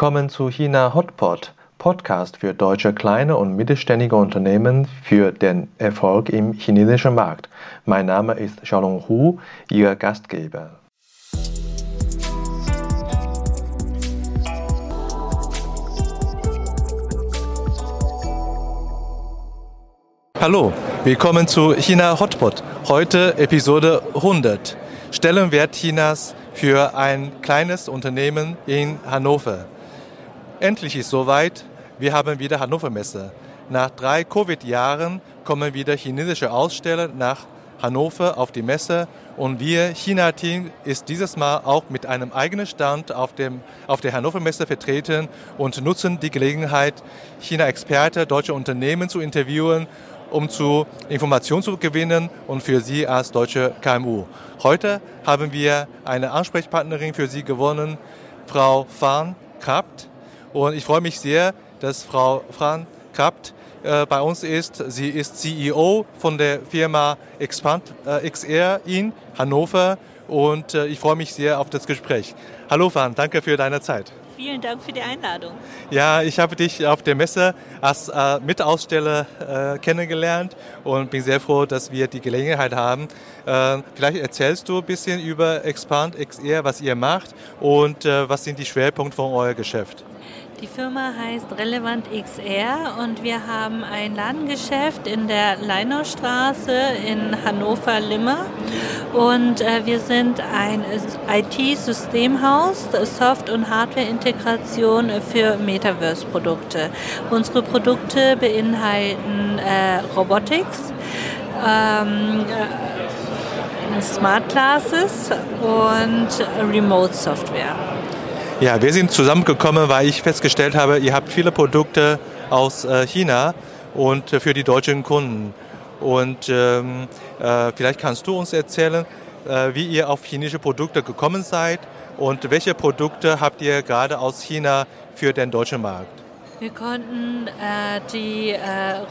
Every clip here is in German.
Willkommen zu China Hotpot, Podcast für deutsche kleine und mittelständige Unternehmen für den Erfolg im chinesischen Markt. Mein Name ist Xiaolong Hu, Ihr Gastgeber. Hallo, willkommen zu China Hotpot. Heute Episode 100. Stellenwert Chinas für ein kleines Unternehmen in Hannover. Endlich ist soweit, wir haben wieder Hannover Messe. Nach drei Covid-Jahren kommen wieder chinesische Aussteller nach Hannover auf die Messe und wir, China-Team, ist dieses Mal auch mit einem eigenen Stand auf, dem, auf der Hannover Messe vertreten und nutzen die Gelegenheit, China-Experte, deutsche Unternehmen zu interviewen um zu Informationen zu gewinnen und für Sie als deutsche KMU. Heute haben wir eine Ansprechpartnerin für Sie gewonnen, Frau Fan Krapt. Und ich freue mich sehr, dass Frau Fan Krapt äh, bei uns ist. Sie ist CEO von der Firma Expand äh, XR in Hannover und äh, ich freue mich sehr auf das Gespräch. Hallo Fan, danke für deine Zeit. Vielen Dank für die Einladung. Ja, ich habe dich auf der Messe als äh, Mitaussteller äh, kennengelernt und bin sehr froh, dass wir die Gelegenheit haben. Äh, vielleicht erzählst du ein bisschen über Expand XR, was ihr macht und äh, was sind die Schwerpunkte von eurem Geschäft? Die Firma heißt Relevant XR und wir haben ein Ladengeschäft in der Leinaustraße in Hannover-Limmer. Und äh, wir sind ein IT-Systemhaus, Soft- und Hardware-Integration für Metaverse-Produkte. Unsere Produkte beinhalten äh, Robotics. Ähm, äh, Smart Glasses und Remote Software. Ja, wir sind zusammengekommen, weil ich festgestellt habe, ihr habt viele Produkte aus äh, China und für die deutschen Kunden. Und ähm, äh, vielleicht kannst du uns erzählen, äh, wie ihr auf chinesische Produkte gekommen seid und welche Produkte habt ihr gerade aus China für den deutschen Markt? Wir konnten äh, die äh,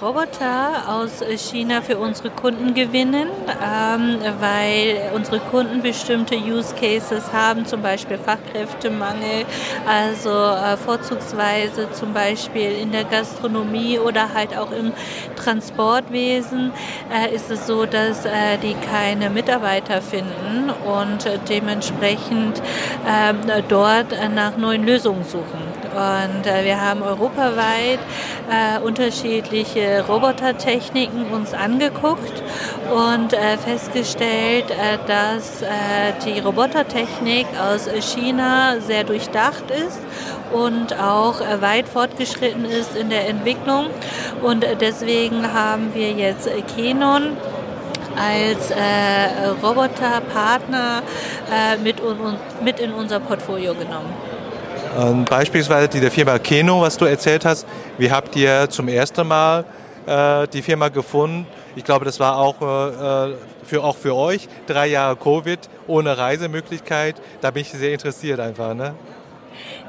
Roboter aus China für unsere Kunden gewinnen, ähm, weil unsere Kunden bestimmte Use Cases haben, zum Beispiel Fachkräftemangel, also äh, vorzugsweise zum Beispiel in der Gastronomie oder halt auch im Transportwesen äh, ist es so, dass äh, die keine Mitarbeiter finden und dementsprechend ähm, dort nach neuen Lösungen suchen. Und äh, wir haben europaweit äh, unterschiedliche Robotertechniken uns angeguckt und äh, festgestellt, äh, dass äh, die Robotertechnik aus China sehr durchdacht ist und auch äh, weit fortgeschritten ist in der Entwicklung. Und deswegen haben wir jetzt Canon als äh, Roboterpartner äh, mit, mit in unser Portfolio genommen. Ähm, beispielsweise die Firma Keno, was du erzählt hast, wie habt ihr zum ersten Mal äh, die Firma gefunden? Ich glaube, das war auch, äh, für, auch für euch drei Jahre Covid ohne Reisemöglichkeit. Da bin ich sehr interessiert einfach. Ne?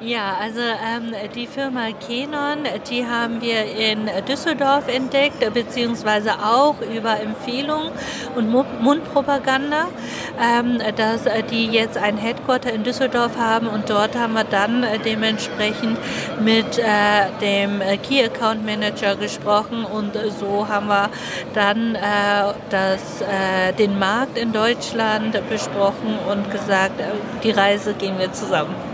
Ja, also ähm, die Firma Kenon, die haben wir in Düsseldorf entdeckt, beziehungsweise auch über Empfehlung und Mundpropaganda, ähm, dass die jetzt ein Headquarter in Düsseldorf haben und dort haben wir dann dementsprechend mit äh, dem Key Account Manager gesprochen und so haben wir dann äh, das, äh, den Markt in Deutschland besprochen und gesagt, äh, die Reise gehen wir zusammen.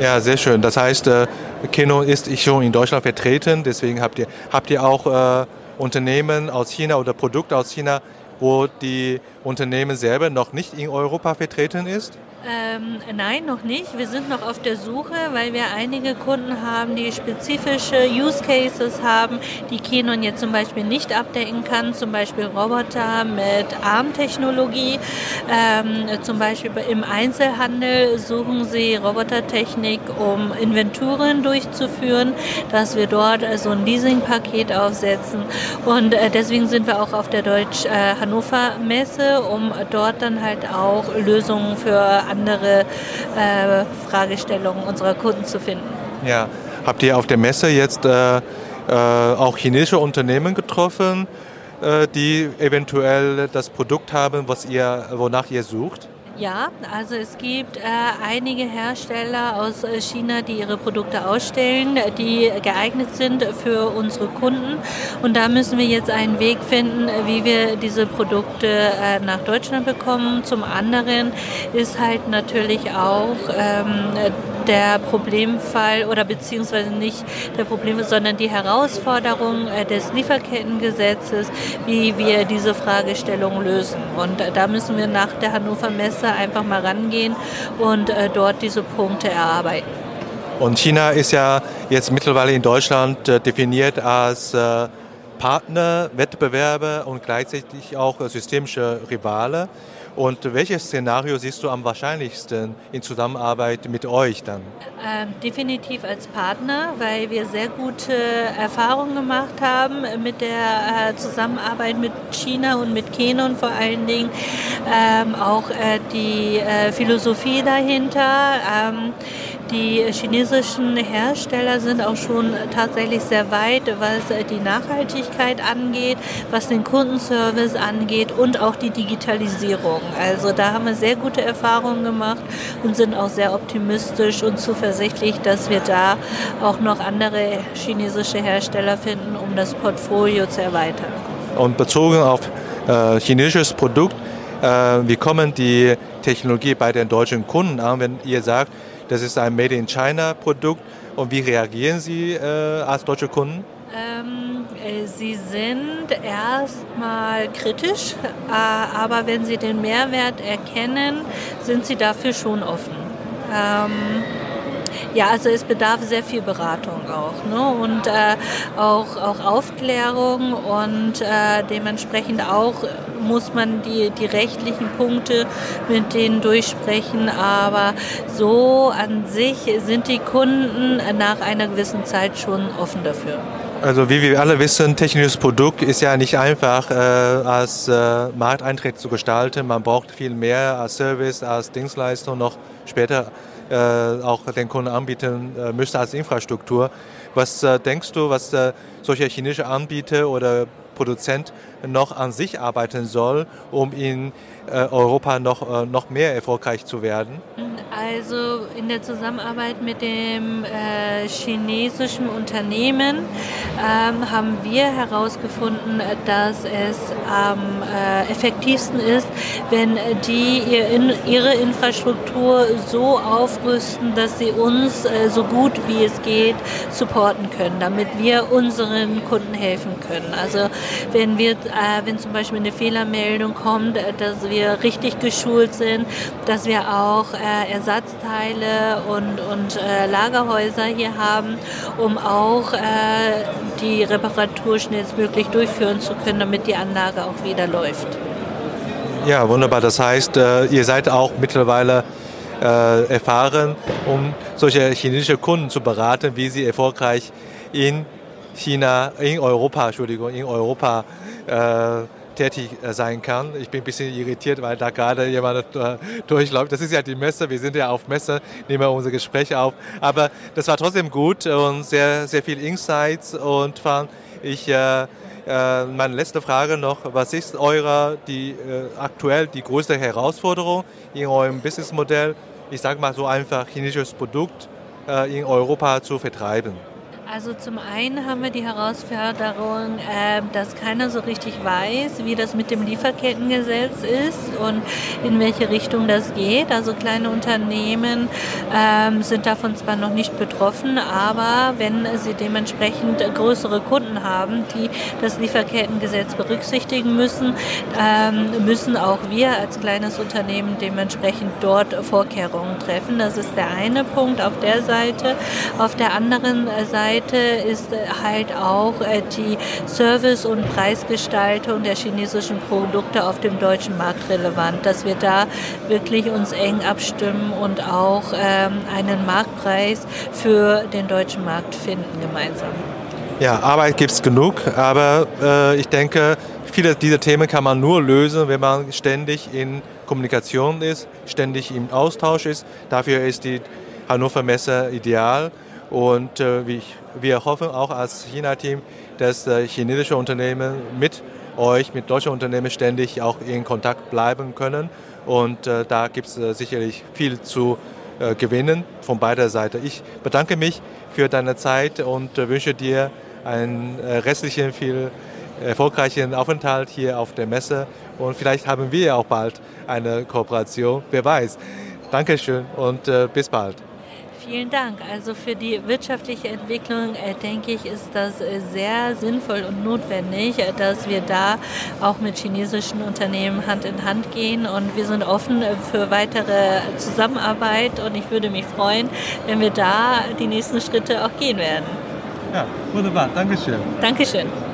Ja, sehr schön. Das heißt, äh, Keno ist schon in Deutschland vertreten, deswegen habt ihr, habt ihr auch äh, Unternehmen aus China oder Produkte aus China, wo die Unternehmen selber noch nicht in Europa vertreten ist? Ähm, nein, noch nicht. Wir sind noch auf der Suche, weil wir einige Kunden haben, die spezifische Use Cases haben, die Canon jetzt zum Beispiel nicht abdecken kann. Zum Beispiel Roboter mit ARM-Technologie. Ähm, zum Beispiel im Einzelhandel suchen sie Robotertechnik, um Inventuren durchzuführen, dass wir dort so ein Leasing-Paket aufsetzen. Und äh, deswegen sind wir auch auf der Deutsch-Hannover-Messe, äh, um dort dann halt auch Lösungen für andere äh, Fragestellungen unserer Kunden zu finden. Ja, habt ihr auf der Messe jetzt äh, äh, auch chinesische Unternehmen getroffen, äh, die eventuell das Produkt haben, was ihr, wonach ihr sucht? Ja, also es gibt äh, einige Hersteller aus äh, China, die ihre Produkte ausstellen, die geeignet sind für unsere Kunden. Und da müssen wir jetzt einen Weg finden, wie wir diese Produkte äh, nach Deutschland bekommen. Zum anderen ist halt natürlich auch ähm, der Problemfall oder beziehungsweise nicht der Problem, sondern die Herausforderung äh, des Lieferkettengesetzes, wie wir diese Fragestellung lösen. Und äh, da müssen wir nach der Hannover Messe einfach mal rangehen und äh, dort diese Punkte erarbeiten. Und China ist ja jetzt mittlerweile in Deutschland definiert als Partner, Wettbewerber und gleichzeitig auch systemische Rivale. Und welches Szenario siehst du am wahrscheinlichsten in Zusammenarbeit mit euch dann? Ähm, definitiv als Partner, weil wir sehr gute Erfahrungen gemacht haben mit der äh, Zusammenarbeit mit China und mit Canon vor allen Dingen. Ähm, auch äh, die äh, Philosophie dahinter. Ähm, die chinesischen Hersteller sind auch schon tatsächlich sehr weit, was die Nachhaltigkeit angeht, was den Kundenservice angeht und auch die Digitalisierung. Also da haben wir sehr gute Erfahrungen gemacht und sind auch sehr optimistisch und zuversichtlich, dass wir da auch noch andere chinesische Hersteller finden, um das Portfolio zu erweitern. Und bezogen auf äh, chinesisches Produkt, äh, wie kommen die Technologie bei den deutschen Kunden an, wenn ihr sagt, das ist ein Made in China Produkt und wie reagieren Sie äh, als deutsche Kunden? Ähm, äh, sie sind erstmal kritisch, äh, aber wenn sie den Mehrwert erkennen, sind sie dafür schon offen. Ähm, ja, also es bedarf sehr viel Beratung auch ne? und äh, auch, auch Aufklärung und äh, dementsprechend auch muss man die, die rechtlichen Punkte mit denen durchsprechen. Aber so an sich sind die Kunden nach einer gewissen Zeit schon offen dafür. Also wie wir alle wissen, technisches Produkt ist ja nicht einfach äh, als äh, Markteintritt zu gestalten. Man braucht viel mehr als Service, als Dienstleistung noch später äh, auch den Kunden anbieten äh, müsste als Infrastruktur. Was äh, denkst du, was äh, solche chinesische Anbieter oder Produzent noch an sich arbeiten soll, um in äh, Europa noch, äh, noch mehr erfolgreich zu werden? Also in der Zusammenarbeit mit dem äh, chinesischen Unternehmen ähm, haben wir herausgefunden, dass es am äh, effektivsten ist, wenn die ihr in, ihre Infrastruktur so aufrüsten, dass sie uns äh, so gut wie es geht supporten können, damit wir unseren Kunden helfen können. Also wenn wir, äh, wenn zum Beispiel eine Fehlermeldung kommt, dass wir richtig geschult sind, dass wir auch Ersatzteile und, und äh, Lagerhäuser hier haben, um auch äh, die Reparatur schnellstmöglich durchführen zu können, damit die Anlage auch wieder läuft. Ja, wunderbar. Das heißt, äh, ihr seid auch mittlerweile äh, erfahren, um solche chinesische Kunden zu beraten, wie sie erfolgreich in China, in Europa, Entschuldigung, in Europa äh, tätig äh, sein kann. Ich bin ein bisschen irritiert, weil da gerade jemand äh, durchläuft. Das ist ja die Messe, wir sind ja auf Messe, nehmen wir unser Gespräch auf. Aber das war trotzdem gut und sehr, sehr viel Insights und fand ich äh, äh, meine letzte Frage noch, was ist eure, die, äh, aktuell die größte Herausforderung in eurem Businessmodell, ich sage mal so einfach, chinesisches Produkt äh, in Europa zu vertreiben? Also zum einen haben wir die Herausforderung, äh, dass keiner so richtig weiß, wie das mit dem Lieferkettengesetz ist und in welche Richtung das geht. Also kleine Unternehmen ähm, sind davon zwar noch nicht betroffen, aber wenn sie dementsprechend größere Kunden haben, die das Lieferkettengesetz berücksichtigen müssen, ähm, müssen auch wir als kleines Unternehmen dementsprechend dort Vorkehrungen treffen. Das ist der eine Punkt auf der Seite. Auf der anderen Seite ist halt auch äh, die Service- und Preisgestaltung der chinesischen Produkte auf dem deutschen Markt relevant, dass wir da wirklich uns eng abstimmen und auch ähm, einen Marktpreis für den deutschen Markt finden gemeinsam. Ja, Arbeit gibt es genug, aber äh, ich denke, viele dieser Themen kann man nur lösen, wenn man ständig in Kommunikation ist, ständig im Austausch ist. Dafür ist die Hannover Messe ideal. Und äh, wir hoffen auch als China-Team, dass äh, chinesische Unternehmen mit euch, mit deutschen Unternehmen ständig auch in Kontakt bleiben können Und äh, da gibt es äh, sicherlich viel zu äh, gewinnen von beider Seite. Ich bedanke mich für deine Zeit und äh, wünsche dir einen äh, restlichen, viel erfolgreichen Aufenthalt hier auf der Messe. Und vielleicht haben wir auch bald eine Kooperation, wer weiß. Dankeschön und bis bald. Vielen Dank. Also für die wirtschaftliche Entwicklung, äh, denke ich, ist das äh, sehr sinnvoll und notwendig, äh, dass wir da auch mit chinesischen Unternehmen Hand in Hand gehen. Und wir sind offen für weitere Zusammenarbeit. Und ich würde mich freuen, wenn wir da die nächsten Schritte auch gehen werden. Ja, wunderbar. Dankeschön. Dankeschön.